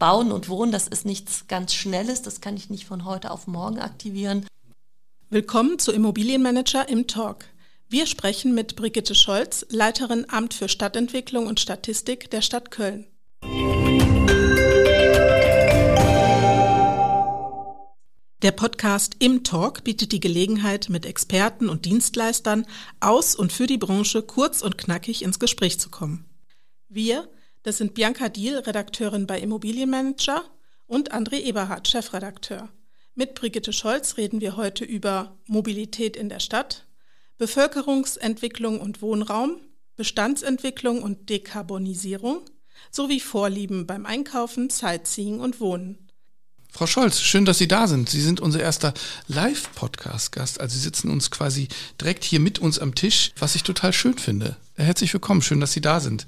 Bauen und Wohnen, das ist nichts ganz Schnelles, das kann ich nicht von heute auf morgen aktivieren. Willkommen zu Immobilienmanager im Talk. Wir sprechen mit Brigitte Scholz, Leiterin Amt für Stadtentwicklung und Statistik der Stadt Köln. Der Podcast Im Talk bietet die Gelegenheit, mit Experten und Dienstleistern aus und für die Branche kurz und knackig ins Gespräch zu kommen. Wir, das sind Bianca Diel, Redakteurin bei Immobilienmanager und André Eberhardt, Chefredakteur. Mit Brigitte Scholz reden wir heute über Mobilität in der Stadt, Bevölkerungsentwicklung und Wohnraum, Bestandsentwicklung und Dekarbonisierung sowie Vorlieben beim Einkaufen, Sightseeing und Wohnen. Frau Scholz, schön, dass Sie da sind. Sie sind unser erster Live-Podcast-Gast. Also Sie sitzen uns quasi direkt hier mit uns am Tisch, was ich total schön finde. Herzlich willkommen, schön, dass Sie da sind.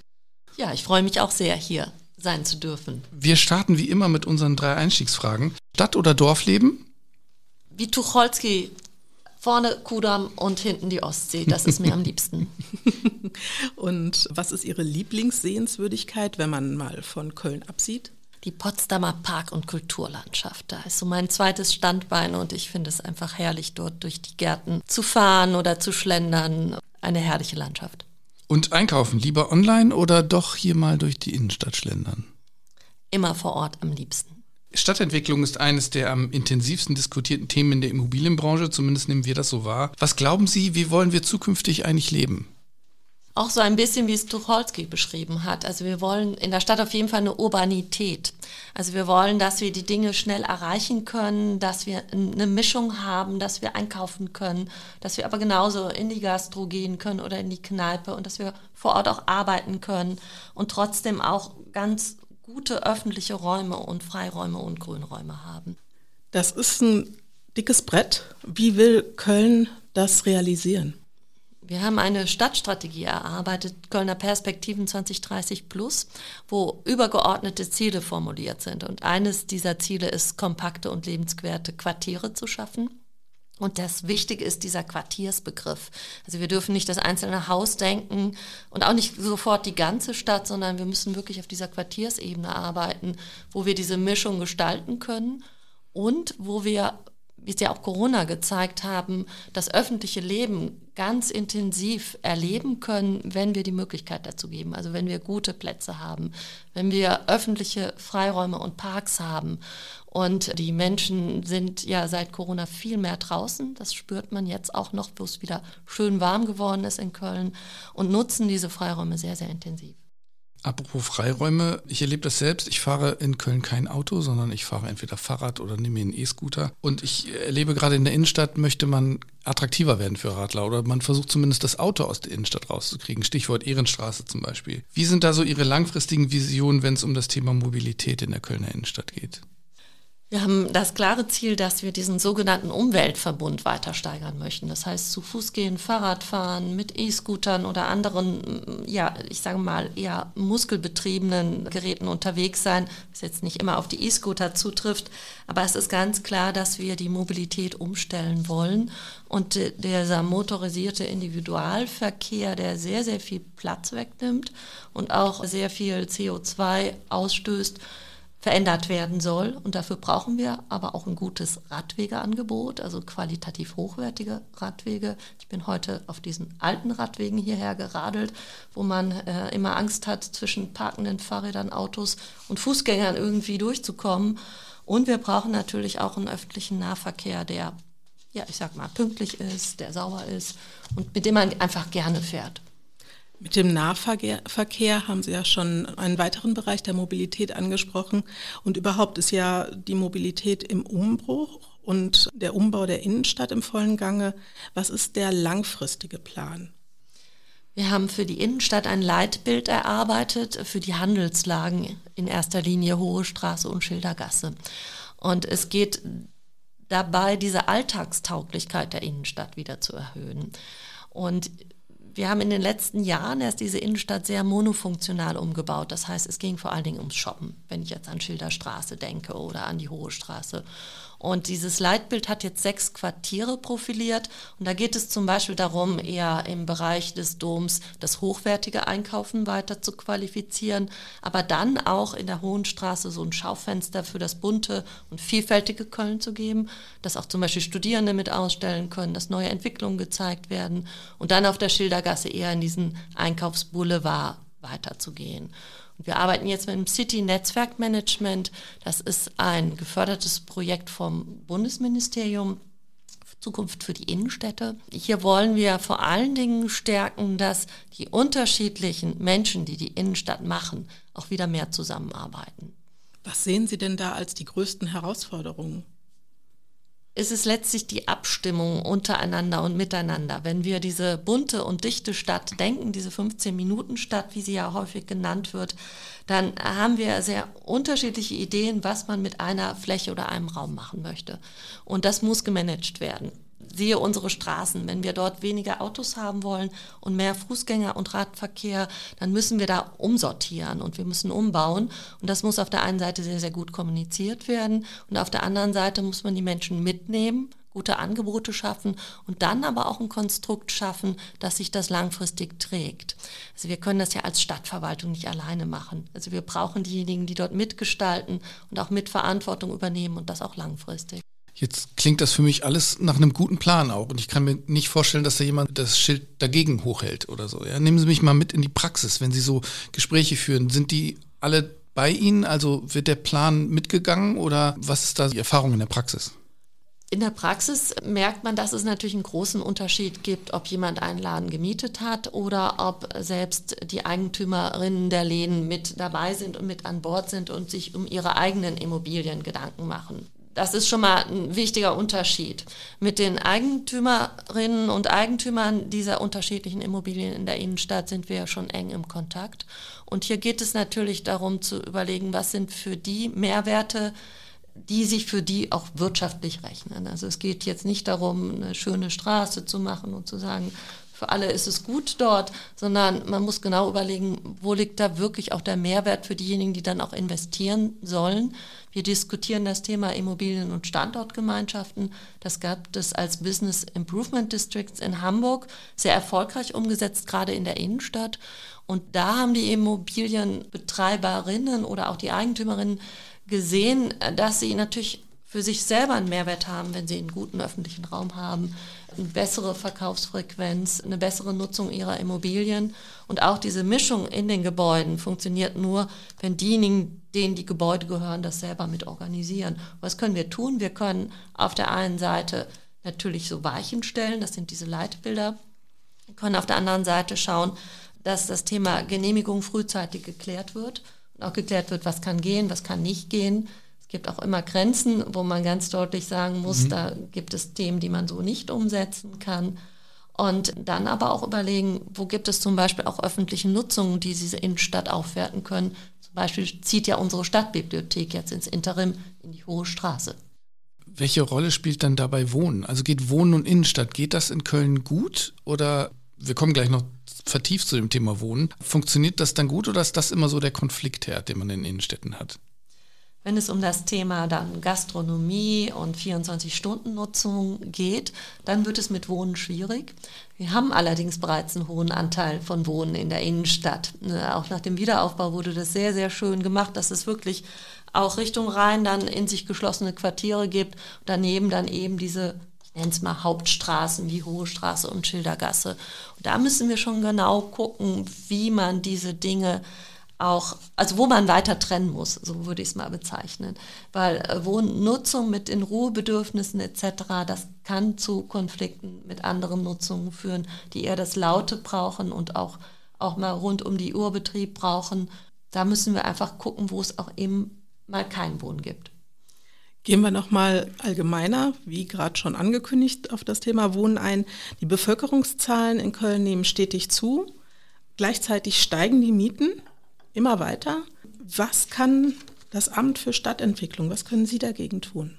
Ja, ich freue mich auch sehr, hier sein zu dürfen. Wir starten wie immer mit unseren drei Einstiegsfragen. Stadt- oder Dorfleben? Wie Tucholsky, vorne Kudamm und hinten die Ostsee. Das ist mir am liebsten. Und was ist Ihre Lieblingssehenswürdigkeit, wenn man mal von Köln absieht? die Potsdamer Park- und Kulturlandschaft. Da ist so mein zweites Standbein und ich finde es einfach herrlich, dort durch die Gärten zu fahren oder zu schlendern. Eine herrliche Landschaft. Und einkaufen, lieber online oder doch hier mal durch die Innenstadt schlendern? Immer vor Ort am liebsten. Stadtentwicklung ist eines der am intensivsten diskutierten Themen in der Immobilienbranche, zumindest nehmen wir das so wahr. Was glauben Sie, wie wollen wir zukünftig eigentlich leben? Auch so ein bisschen, wie es Tucholsky beschrieben hat. Also wir wollen in der Stadt auf jeden Fall eine Urbanität. Also wir wollen, dass wir die Dinge schnell erreichen können, dass wir eine Mischung haben, dass wir einkaufen können, dass wir aber genauso in die Gastro gehen können oder in die Kneipe und dass wir vor Ort auch arbeiten können und trotzdem auch ganz gute öffentliche Räume und Freiräume und Grünräume haben. Das ist ein dickes Brett. Wie will Köln das realisieren? Wir haben eine Stadtstrategie erarbeitet, Kölner Perspektiven 2030 Plus, wo übergeordnete Ziele formuliert sind. Und eines dieser Ziele ist, kompakte und lebenswerte Quartiere zu schaffen. Und das Wichtige ist dieser Quartiersbegriff. Also wir dürfen nicht das einzelne Haus denken und auch nicht sofort die ganze Stadt, sondern wir müssen wirklich auf dieser Quartiersebene arbeiten, wo wir diese Mischung gestalten können und wo wir wie es ja auch Corona gezeigt haben, das öffentliche Leben ganz intensiv erleben können, wenn wir die Möglichkeit dazu geben. Also wenn wir gute Plätze haben, wenn wir öffentliche Freiräume und Parks haben. Und die Menschen sind ja seit Corona viel mehr draußen. Das spürt man jetzt auch noch, wo es wieder schön warm geworden ist in Köln und nutzen diese Freiräume sehr, sehr intensiv. Apropos Freiräume, ich erlebe das selbst. Ich fahre in Köln kein Auto, sondern ich fahre entweder Fahrrad oder nehme mir einen E-Scooter. Und ich erlebe gerade in der Innenstadt, möchte man attraktiver werden für Radler oder man versucht zumindest das Auto aus der Innenstadt rauszukriegen. Stichwort Ehrenstraße zum Beispiel. Wie sind da so Ihre langfristigen Visionen, wenn es um das Thema Mobilität in der Kölner Innenstadt geht? Wir haben das klare Ziel, dass wir diesen sogenannten Umweltverbund weiter steigern möchten. Das heißt, zu Fuß gehen, Fahrrad fahren, mit E-Scootern oder anderen, ja, ich sage mal, eher muskelbetriebenen Geräten unterwegs sein, was jetzt nicht immer auf die E-Scooter zutrifft. Aber es ist ganz klar, dass wir die Mobilität umstellen wollen. Und dieser motorisierte Individualverkehr, der sehr, sehr viel Platz wegnimmt und auch sehr viel CO2 ausstößt, verändert werden soll. Und dafür brauchen wir aber auch ein gutes Radwegeangebot, also qualitativ hochwertige Radwege. Ich bin heute auf diesen alten Radwegen hierher geradelt, wo man äh, immer Angst hat, zwischen parkenden Fahrrädern, Autos und Fußgängern irgendwie durchzukommen. Und wir brauchen natürlich auch einen öffentlichen Nahverkehr, der, ja, ich sag mal, pünktlich ist, der sauber ist und mit dem man einfach gerne fährt. Mit dem Nahverkehr haben Sie ja schon einen weiteren Bereich der Mobilität angesprochen. Und überhaupt ist ja die Mobilität im Umbruch und der Umbau der Innenstadt im vollen Gange. Was ist der langfristige Plan? Wir haben für die Innenstadt ein Leitbild erarbeitet, für die Handelslagen in erster Linie Hohe Straße und Schildergasse. Und es geht dabei, diese Alltagstauglichkeit der Innenstadt wieder zu erhöhen. Und Wir haben in den letzten Jahren erst diese Innenstadt sehr monofunktional umgebaut. Das heißt, es ging vor allen Dingen ums Shoppen, wenn ich jetzt an Schilderstraße denke oder an die Hohe Straße. Und dieses Leitbild hat jetzt sechs Quartiere profiliert. Und da geht es zum Beispiel darum, eher im Bereich des Doms das hochwertige Einkaufen weiter zu qualifizieren, aber dann auch in der Hohen Straße so ein Schaufenster für das bunte und vielfältige Köln zu geben, dass auch zum Beispiel Studierende mit ausstellen können, dass neue Entwicklungen gezeigt werden und dann auf der Schildergasse eher in diesen Einkaufsboulevard weiterzugehen. Wir arbeiten jetzt mit dem City Netzwerkmanagement. Das ist ein gefördertes Projekt vom Bundesministerium Zukunft für die Innenstädte. Hier wollen wir vor allen Dingen stärken, dass die unterschiedlichen Menschen, die die Innenstadt machen, auch wieder mehr zusammenarbeiten. Was sehen Sie denn da als die größten Herausforderungen? Ist es letztlich die Abstimmung untereinander und miteinander. Wenn wir diese bunte und dichte Stadt denken, diese 15-Minuten-Stadt, wie sie ja häufig genannt wird, dann haben wir sehr unterschiedliche Ideen, was man mit einer Fläche oder einem Raum machen möchte. Und das muss gemanagt werden siehe unsere Straßen. Wenn wir dort weniger Autos haben wollen und mehr Fußgänger- und Radverkehr, dann müssen wir da umsortieren und wir müssen umbauen. Und das muss auf der einen Seite sehr, sehr gut kommuniziert werden und auf der anderen Seite muss man die Menschen mitnehmen gute Angebote schaffen und dann aber auch ein Konstrukt schaffen, dass sich das langfristig trägt. Also wir können das ja als Stadtverwaltung nicht alleine machen. Also wir brauchen diejenigen, die dort mitgestalten und auch Mitverantwortung übernehmen und das auch langfristig. Jetzt klingt das für mich alles nach einem guten Plan auch. Und ich kann mir nicht vorstellen, dass da jemand das Schild dagegen hochhält oder so. Ja, nehmen Sie mich mal mit in die Praxis, wenn Sie so Gespräche führen. Sind die alle bei Ihnen? Also wird der Plan mitgegangen oder was ist da die Erfahrung in der Praxis? In der Praxis merkt man, dass es natürlich einen großen Unterschied gibt, ob jemand einen Laden gemietet hat oder ob selbst die Eigentümerinnen der Läden mit dabei sind und mit an Bord sind und sich um ihre eigenen Immobilien Gedanken machen. Das ist schon mal ein wichtiger Unterschied. Mit den Eigentümerinnen und Eigentümern dieser unterschiedlichen Immobilien in der Innenstadt sind wir ja schon eng im Kontakt. Und hier geht es natürlich darum zu überlegen, was sind für die Mehrwerte, die sich für die auch wirtschaftlich rechnen. Also es geht jetzt nicht darum, eine schöne Straße zu machen und zu sagen, für alle ist es gut dort, sondern man muss genau überlegen, wo liegt da wirklich auch der Mehrwert für diejenigen, die dann auch investieren sollen wir diskutieren das Thema Immobilien- und Standortgemeinschaften. Das gab es als Business Improvement Districts in Hamburg sehr erfolgreich umgesetzt, gerade in der Innenstadt. Und da haben die Immobilienbetreiberinnen oder auch die Eigentümerinnen gesehen, dass sie natürlich für sich selber einen Mehrwert haben, wenn sie einen guten öffentlichen Raum haben, eine bessere Verkaufsfrequenz, eine bessere Nutzung ihrer Immobilien. Und auch diese Mischung in den Gebäuden funktioniert nur, wenn diejenigen, denen die Gebäude gehören, das selber mit organisieren. Was können wir tun? Wir können auf der einen Seite natürlich so Weichen stellen, das sind diese Leitbilder. Wir können auf der anderen Seite schauen, dass das Thema Genehmigung frühzeitig geklärt wird und auch geklärt wird, was kann gehen, was kann nicht gehen gibt auch immer Grenzen, wo man ganz deutlich sagen muss, mhm. da gibt es Themen, die man so nicht umsetzen kann. Und dann aber auch überlegen, wo gibt es zum Beispiel auch öffentliche Nutzungen, die diese Innenstadt aufwerten können. Zum Beispiel zieht ja unsere Stadtbibliothek jetzt ins Interim in die Hohe Straße. Welche Rolle spielt dann dabei Wohnen? Also geht Wohnen und Innenstadt, geht das in Köln gut oder wir kommen gleich noch vertieft zu dem Thema Wohnen. Funktioniert das dann gut oder ist das immer so der Konfliktherd, den man in Innenstädten hat? Wenn es um das Thema dann Gastronomie und 24-Stunden-Nutzung geht, dann wird es mit Wohnen schwierig. Wir haben allerdings bereits einen hohen Anteil von Wohnen in der Innenstadt. Ne, auch nach dem Wiederaufbau wurde das sehr, sehr schön gemacht, dass es wirklich auch Richtung Rhein dann in sich geschlossene Quartiere gibt. Daneben dann eben diese ich nenne es mal Hauptstraßen wie Hohe Straße und Schildergasse. Und da müssen wir schon genau gucken, wie man diese Dinge auch, also wo man weiter trennen muss, so würde ich es mal bezeichnen. Weil äh, Wohnnutzung mit in Ruhebedürfnissen etc., das kann zu Konflikten mit anderen Nutzungen führen, die eher das Laute brauchen und auch, auch mal rund um die Uhr Betrieb brauchen. Da müssen wir einfach gucken, wo es auch eben mal kein Wohnen gibt. Gehen wir nochmal allgemeiner, wie gerade schon angekündigt, auf das Thema Wohnen ein. Die Bevölkerungszahlen in Köln nehmen stetig zu. Gleichzeitig steigen die Mieten immer weiter. Was kann das Amt für Stadtentwicklung, was können Sie dagegen tun?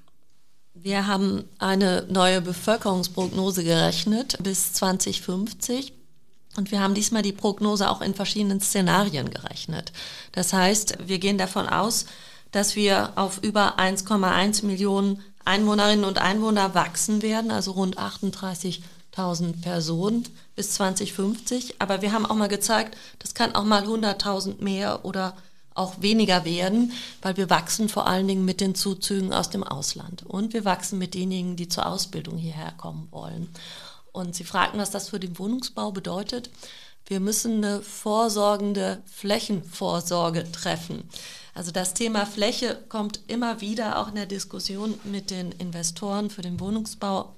Wir haben eine neue Bevölkerungsprognose gerechnet bis 2050. Und wir haben diesmal die Prognose auch in verschiedenen Szenarien gerechnet. Das heißt, wir gehen davon aus, dass wir auf über 1,1 Millionen Einwohnerinnen und Einwohner wachsen werden, also rund 38.000 Personen bis 2050. Aber wir haben auch mal gezeigt, das kann auch mal 100.000 mehr oder auch weniger werden, weil wir wachsen vor allen Dingen mit den Zuzügen aus dem Ausland. Und wir wachsen mit denjenigen, die zur Ausbildung hierher kommen wollen. Und Sie fragten, was das für den Wohnungsbau bedeutet. Wir müssen eine vorsorgende Flächenvorsorge treffen. Also das Thema Fläche kommt immer wieder auch in der Diskussion mit den Investoren für den Wohnungsbau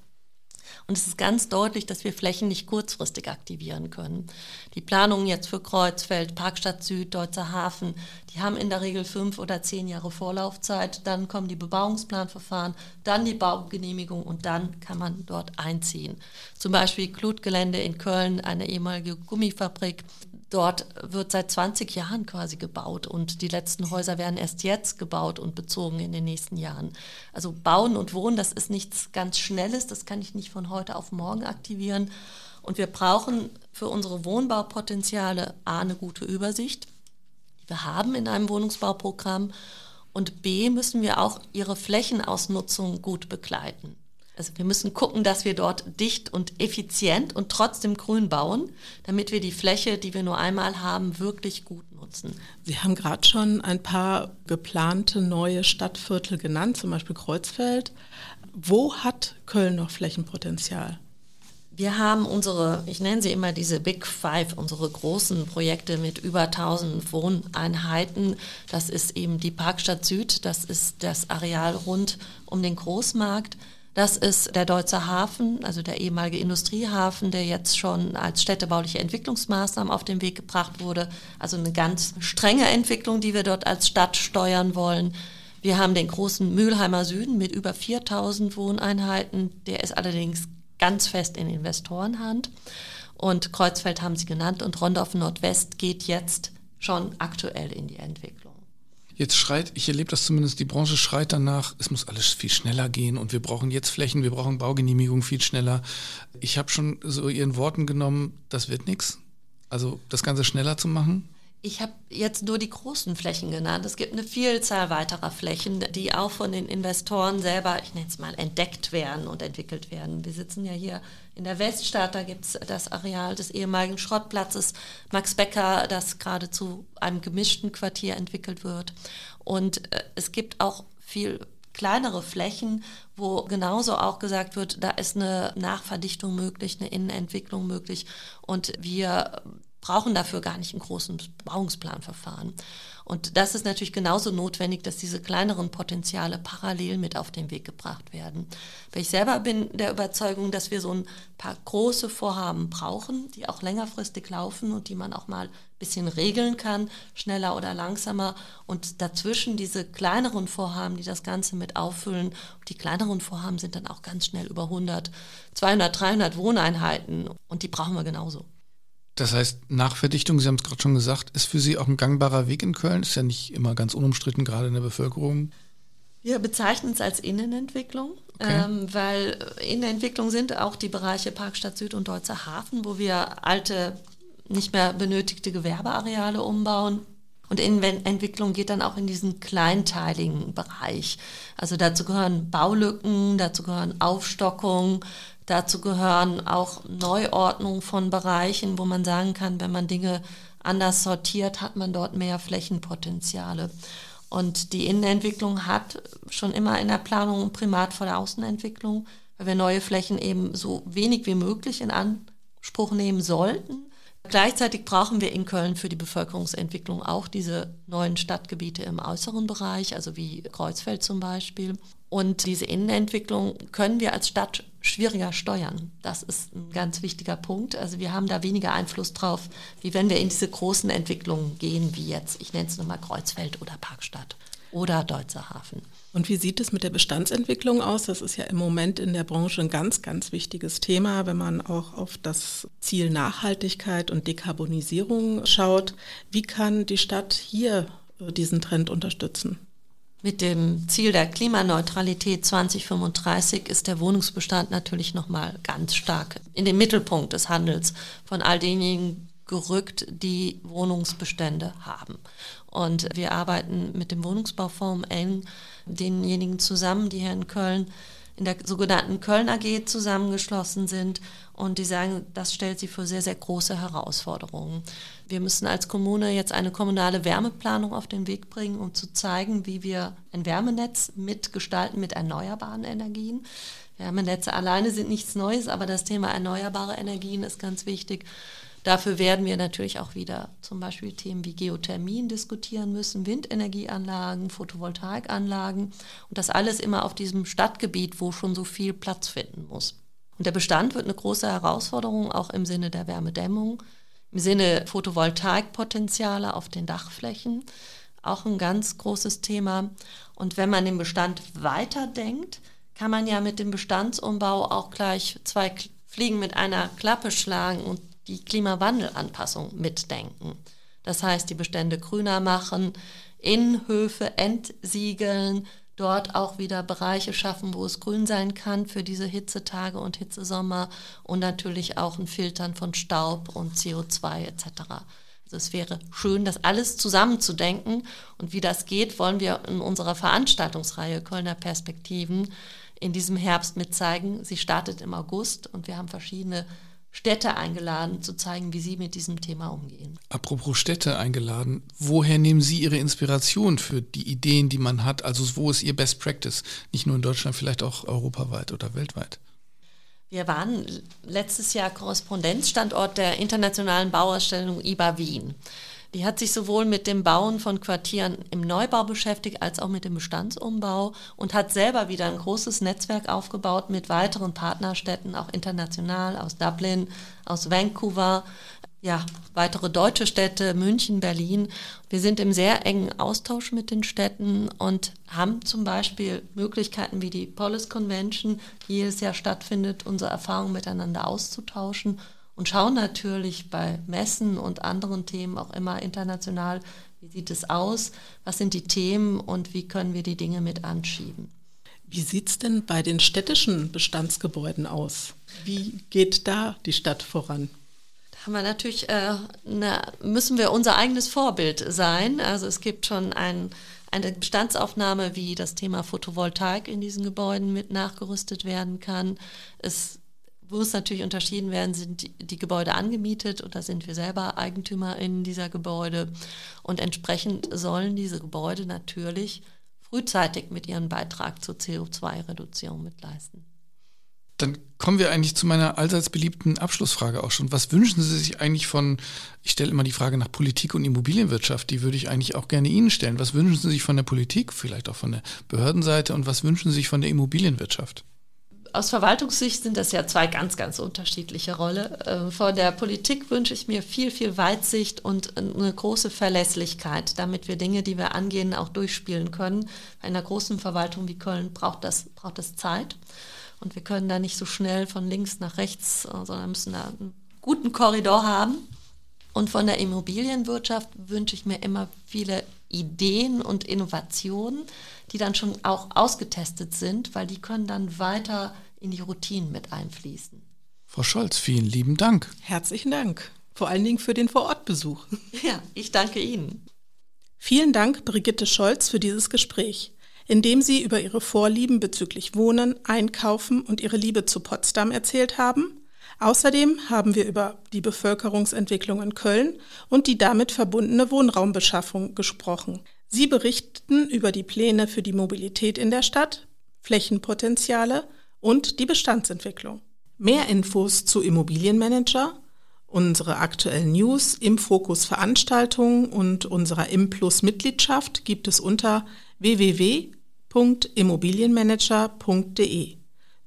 und es ist ganz deutlich, dass wir Flächen nicht kurzfristig aktivieren können. Die Planungen jetzt für Kreuzfeld, Parkstadt Süd, Deutzer Hafen, die haben in der Regel fünf oder zehn Jahre Vorlaufzeit. Dann kommen die Bebauungsplanverfahren, dann die Baugenehmigung und dann kann man dort einziehen. Zum Beispiel Klutgelände in Köln, eine ehemalige Gummifabrik. Dort wird seit 20 Jahren quasi gebaut und die letzten Häuser werden erst jetzt gebaut und bezogen in den nächsten Jahren. Also Bauen und Wohnen, das ist nichts ganz Schnelles, das kann ich nicht von heute auf morgen aktivieren. Und wir brauchen für unsere Wohnbaupotenziale A eine gute Übersicht, die wir haben in einem Wohnungsbauprogramm und B müssen wir auch ihre Flächenausnutzung gut begleiten. Also wir müssen gucken, dass wir dort dicht und effizient und trotzdem grün bauen, damit wir die Fläche, die wir nur einmal haben, wirklich gut nutzen. Sie haben gerade schon ein paar geplante neue Stadtviertel genannt, zum Beispiel Kreuzfeld. Wo hat Köln noch Flächenpotenzial? Wir haben unsere, ich nenne sie immer diese Big Five, unsere großen Projekte mit über 1000 Wohneinheiten. Das ist eben die Parkstadt Süd, das ist das Areal rund um den Großmarkt. Das ist der Deutsche Hafen, also der ehemalige Industriehafen, der jetzt schon als städtebauliche Entwicklungsmaßnahme auf den Weg gebracht wurde. Also eine ganz strenge Entwicklung, die wir dort als Stadt steuern wollen. Wir haben den großen Mülheimer Süden mit über 4000 Wohneinheiten. Der ist allerdings ganz fest in Investorenhand. Und Kreuzfeld haben Sie genannt und Rondorf Nordwest geht jetzt schon aktuell in die Entwicklung. Jetzt schreit, ich erlebe das zumindest, die Branche schreit danach, es muss alles viel schneller gehen und wir brauchen jetzt Flächen, wir brauchen Baugenehmigung viel schneller. Ich habe schon so Ihren Worten genommen, das wird nichts. Also das Ganze schneller zu machen. Ich habe jetzt nur die großen Flächen genannt. Es gibt eine Vielzahl weiterer Flächen, die auch von den Investoren selber, ich nenne es mal, entdeckt werden und entwickelt werden. Wir sitzen ja hier in der Weststadt, da gibt es das Areal des ehemaligen Schrottplatzes Max Becker, das gerade zu einem gemischten Quartier entwickelt wird. Und äh, es gibt auch viel kleinere Flächen, wo genauso auch gesagt wird, da ist eine Nachverdichtung möglich, eine Innenentwicklung möglich. Und wir brauchen dafür gar nicht einen großen Bauungsplanverfahren. Und das ist natürlich genauso notwendig, dass diese kleineren Potenziale parallel mit auf den Weg gebracht werden. Weil ich selber bin der Überzeugung, dass wir so ein paar große Vorhaben brauchen, die auch längerfristig laufen und die man auch mal ein bisschen regeln kann, schneller oder langsamer. Und dazwischen diese kleineren Vorhaben, die das Ganze mit auffüllen. Und die kleineren Vorhaben sind dann auch ganz schnell über 100, 200, 300 Wohneinheiten. Und die brauchen wir genauso. Das heißt, Nachverdichtung, Sie haben es gerade schon gesagt, ist für Sie auch ein gangbarer Weg in Köln, ist ja nicht immer ganz unumstritten, gerade in der Bevölkerung. Wir bezeichnen es als Innenentwicklung, okay. ähm, weil Innenentwicklung sind auch die Bereiche Parkstadt Süd und Deutzer Hafen, wo wir alte, nicht mehr benötigte Gewerbeareale umbauen. Und Innenentwicklung geht dann auch in diesen kleinteiligen Bereich. Also dazu gehören Baulücken, dazu gehören Aufstockung, Dazu gehören auch Neuordnungen von Bereichen, wo man sagen kann, wenn man Dinge anders sortiert, hat man dort mehr Flächenpotenziale. Und die Innenentwicklung hat schon immer in der Planung ein Primat vor der Außenentwicklung, weil wir neue Flächen eben so wenig wie möglich in Anspruch nehmen sollten. Gleichzeitig brauchen wir in Köln für die Bevölkerungsentwicklung auch diese neuen Stadtgebiete im äußeren Bereich, also wie Kreuzfeld zum Beispiel. Und diese Innenentwicklung können wir als Stadt schwieriger steuern. Das ist ein ganz wichtiger Punkt. Also wir haben da weniger Einfluss drauf, wie wenn wir in diese großen Entwicklungen gehen, wie jetzt, ich nenne es nochmal Kreuzfeld oder Parkstadt oder Deutzer Hafen. Und wie sieht es mit der Bestandsentwicklung aus? Das ist ja im Moment in der Branche ein ganz, ganz wichtiges Thema, wenn man auch auf das Ziel Nachhaltigkeit und Dekarbonisierung schaut. Wie kann die Stadt hier äh, diesen Trend unterstützen? Mit dem Ziel der Klimaneutralität 2035 ist der Wohnungsbestand natürlich nochmal ganz stark in den Mittelpunkt des Handels von all denjenigen gerückt, die Wohnungsbestände haben. Und wir arbeiten mit dem Wohnungsbaufonds eng denjenigen zusammen, die hier in Köln in der sogenannten Köln AG zusammengeschlossen sind und die sagen, das stellt sie für sehr, sehr große Herausforderungen. Wir müssen als Kommune jetzt eine kommunale Wärmeplanung auf den Weg bringen, um zu zeigen, wie wir ein Wärmenetz mitgestalten mit erneuerbaren Energien. Wärmenetze alleine sind nichts Neues, aber das Thema erneuerbare Energien ist ganz wichtig. Dafür werden wir natürlich auch wieder zum Beispiel Themen wie Geothermien diskutieren müssen, Windenergieanlagen, Photovoltaikanlagen und das alles immer auf diesem Stadtgebiet, wo schon so viel Platz finden muss. Und der Bestand wird eine große Herausforderung, auch im Sinne der Wärmedämmung, im Sinne Photovoltaikpotenziale auf den Dachflächen, auch ein ganz großes Thema. Und wenn man den Bestand weiterdenkt, kann man ja mit dem Bestandsumbau auch gleich zwei Fliegen mit einer Klappe schlagen und die Klimawandelanpassung mitdenken. Das heißt, die Bestände grüner machen, Innenhöfe entsiegeln, dort auch wieder Bereiche schaffen, wo es grün sein kann für diese Hitzetage und Hitzesommer und natürlich auch ein Filtern von Staub und CO2 etc. Also es wäre schön, das alles zusammenzudenken und wie das geht, wollen wir in unserer Veranstaltungsreihe Kölner Perspektiven in diesem Herbst mitzeigen. Sie startet im August und wir haben verschiedene Städte eingeladen, zu zeigen, wie sie mit diesem Thema umgehen. Apropos Städte eingeladen, woher nehmen Sie Ihre Inspiration für die Ideen, die man hat? Also wo ist Ihr Best Practice? Nicht nur in Deutschland, vielleicht auch europaweit oder weltweit? Wir waren letztes Jahr Korrespondenzstandort der internationalen Bauausstellung IBA Wien. Die hat sich sowohl mit dem Bauen von Quartieren im Neubau beschäftigt als auch mit dem Bestandsumbau und hat selber wieder ein großes Netzwerk aufgebaut mit weiteren Partnerstädten, auch international aus Dublin, aus Vancouver, ja, weitere deutsche Städte, München, Berlin. Wir sind im sehr engen Austausch mit den Städten und haben zum Beispiel Möglichkeiten wie die Polis Convention, die jedes Jahr stattfindet, unsere Erfahrungen miteinander auszutauschen und schauen natürlich bei Messen und anderen Themen auch immer international, wie sieht es aus, was sind die Themen und wie können wir die Dinge mit anschieben. Wie sieht es denn bei den städtischen Bestandsgebäuden aus? Wie geht da die Stadt voran? Da haben wir natürlich, äh, eine, müssen wir unser eigenes Vorbild sein. Also es gibt schon ein, eine Bestandsaufnahme, wie das Thema Photovoltaik in diesen Gebäuden mit nachgerüstet werden kann. Es muss natürlich unterschieden werden, sind die, die, Gebäude angemietet oder sind wir selber Eigentümer in dieser Gebäude. Und entsprechend sollen diese Gebäude natürlich frühzeitig mit ihrem Beitrag zur CO2-Reduzierung mitleisten. Dann kommen wir eigentlich zu meiner allseits beliebten Abschlussfrage auch schon. Was wünschen Sie sich eigentlich von, ich stelle immer die Frage nach Politik und Immobilienwirtschaft, die würde ich eigentlich auch gerne Ihnen stellen. Was wünschen Sie sich von der Politik, vielleicht auch von der Behördenseite und was wünschen Sie sich von der Immobilienwirtschaft? Aus Verwaltungssicht sind das ja zwei ganz, ganz unterschiedliche Rollen. Äh, von der Politik wünsche ich mir viel, viel Weitsicht und eine große Verlässlichkeit, damit wir Dinge, die wir angehen, auch durchspielen können. Bei einer großen Verwaltung wie Köln braucht das, braucht das Zeit. Und wir können da nicht so schnell von links nach rechts, äh, sondern müssen da einen guten Korridor haben. Und von der Immobilienwirtschaft wünsche ich mir immer viele Ideen und Innovationen, die dann schon auch ausgetestet sind, weil die können dann weiter in die Routinen mit einfließen. Frau Scholz, vielen lieben Dank. Herzlichen Dank. Vor allen Dingen für den Vorortbesuch. Ja, ich danke Ihnen. Vielen Dank, Brigitte Scholz, für dieses Gespräch, in dem Sie über Ihre Vorlieben bezüglich Wohnen, Einkaufen und Ihre Liebe zu Potsdam erzählt haben. Außerdem haben wir über die Bevölkerungsentwicklung in Köln und die damit verbundene Wohnraumbeschaffung gesprochen. Sie berichten über die Pläne für die Mobilität in der Stadt, Flächenpotenziale und die Bestandsentwicklung. Mehr Infos zu Immobilienmanager, unsere aktuellen News, im Fokus Veranstaltungen und unserer Implus Mitgliedschaft gibt es unter www.immobilienmanager.de.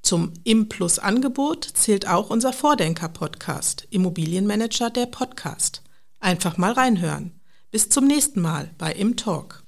Zum Implus Angebot zählt auch unser Vordenker Podcast Immobilienmanager der Podcast. Einfach mal reinhören. Bis zum nächsten Mal bei Im Talk.